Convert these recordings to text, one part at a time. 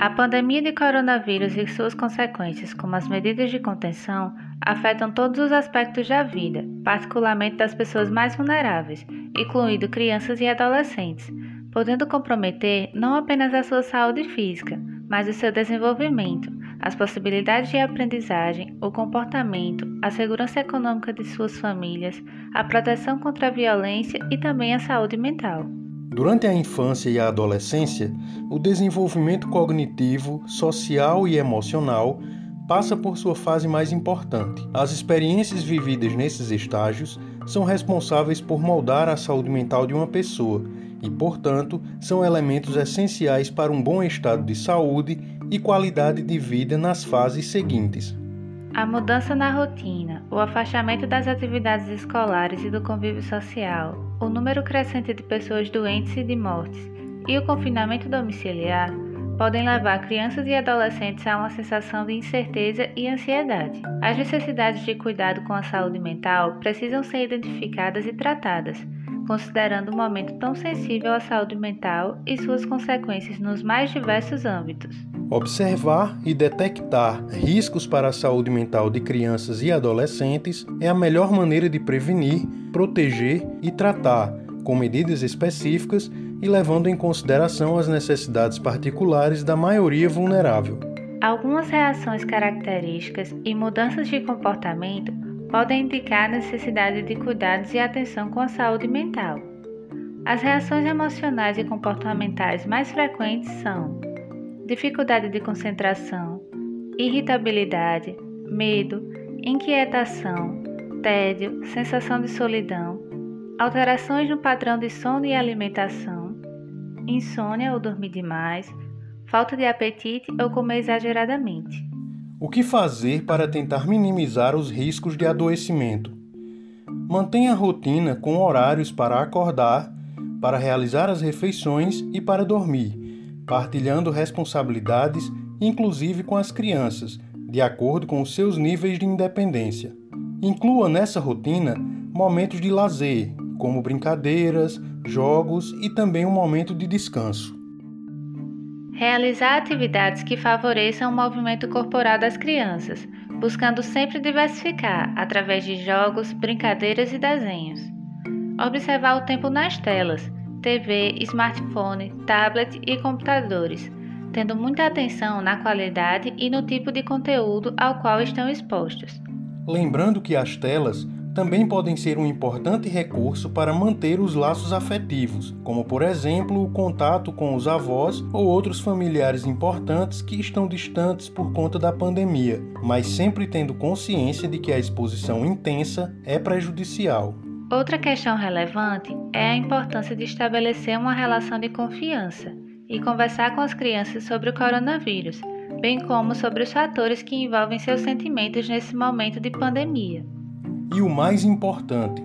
A pandemia de coronavírus e suas consequências, como as medidas de contenção, afetam todos os aspectos da vida, particularmente das pessoas mais vulneráveis, incluindo crianças e adolescentes, podendo comprometer não apenas a sua saúde física, mas o seu desenvolvimento, as possibilidades de aprendizagem, o comportamento, a segurança econômica de suas famílias, a proteção contra a violência e também a saúde mental. Durante a infância e a adolescência, o desenvolvimento cognitivo, social e emocional passa por sua fase mais importante. As experiências vividas nesses estágios são responsáveis por moldar a saúde mental de uma pessoa e, portanto, são elementos essenciais para um bom estado de saúde e qualidade de vida nas fases seguintes. A mudança na rotina, o afastamento das atividades escolares e do convívio social, o número crescente de pessoas doentes e de mortes e o confinamento domiciliar podem levar crianças e adolescentes a uma sensação de incerteza e ansiedade. As necessidades de cuidado com a saúde mental precisam ser identificadas e tratadas, considerando o momento tão sensível à saúde mental e suas consequências nos mais diversos âmbitos. Observar e detectar riscos para a saúde mental de crianças e adolescentes é a melhor maneira de prevenir, proteger e tratar, com medidas específicas e levando em consideração as necessidades particulares da maioria vulnerável. Algumas reações características e mudanças de comportamento podem indicar a necessidade de cuidados e atenção com a saúde mental. As reações emocionais e comportamentais mais frequentes são dificuldade de concentração, irritabilidade, medo, inquietação, tédio, sensação de solidão, alterações no padrão de sono e alimentação, insônia ou dormir demais, falta de apetite ou comer exageradamente. O que fazer para tentar minimizar os riscos de adoecimento? Mantenha a rotina com horários para acordar, para realizar as refeições e para dormir partilhando responsabilidades, inclusive com as crianças, de acordo com os seus níveis de independência. Inclua nessa rotina momentos de lazer, como brincadeiras, jogos e também um momento de descanso. Realizar atividades que favoreçam o movimento corporal das crianças, buscando sempre diversificar através de jogos, brincadeiras e desenhos. Observar o tempo nas telas, TV, smartphone, tablet e computadores, tendo muita atenção na qualidade e no tipo de conteúdo ao qual estão expostos. Lembrando que as telas também podem ser um importante recurso para manter os laços afetivos, como por exemplo o contato com os avós ou outros familiares importantes que estão distantes por conta da pandemia, mas sempre tendo consciência de que a exposição intensa é prejudicial. Outra questão relevante é a importância de estabelecer uma relação de confiança e conversar com as crianças sobre o coronavírus, bem como sobre os fatores que envolvem seus sentimentos nesse momento de pandemia. E o mais importante,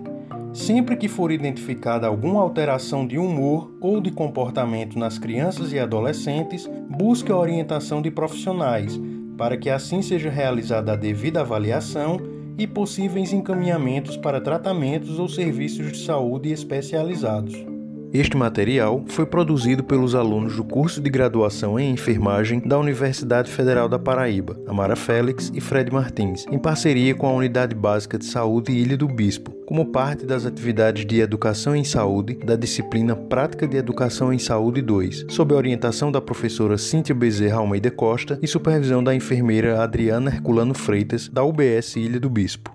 sempre que for identificada alguma alteração de humor ou de comportamento nas crianças e adolescentes, busque a orientação de profissionais, para que assim seja realizada a devida avaliação e possíveis encaminhamentos para tratamentos ou serviços de saúde especializados. Este material foi produzido pelos alunos do curso de graduação em enfermagem da Universidade Federal da Paraíba, Amara Félix e Fred Martins, em parceria com a Unidade Básica de Saúde Ilha do Bispo, como parte das atividades de educação em saúde da disciplina Prática de Educação em Saúde 2, sob a orientação da professora Cíntia Bezerra Almeida Costa e supervisão da enfermeira Adriana Herculano Freitas, da UBS Ilha do Bispo.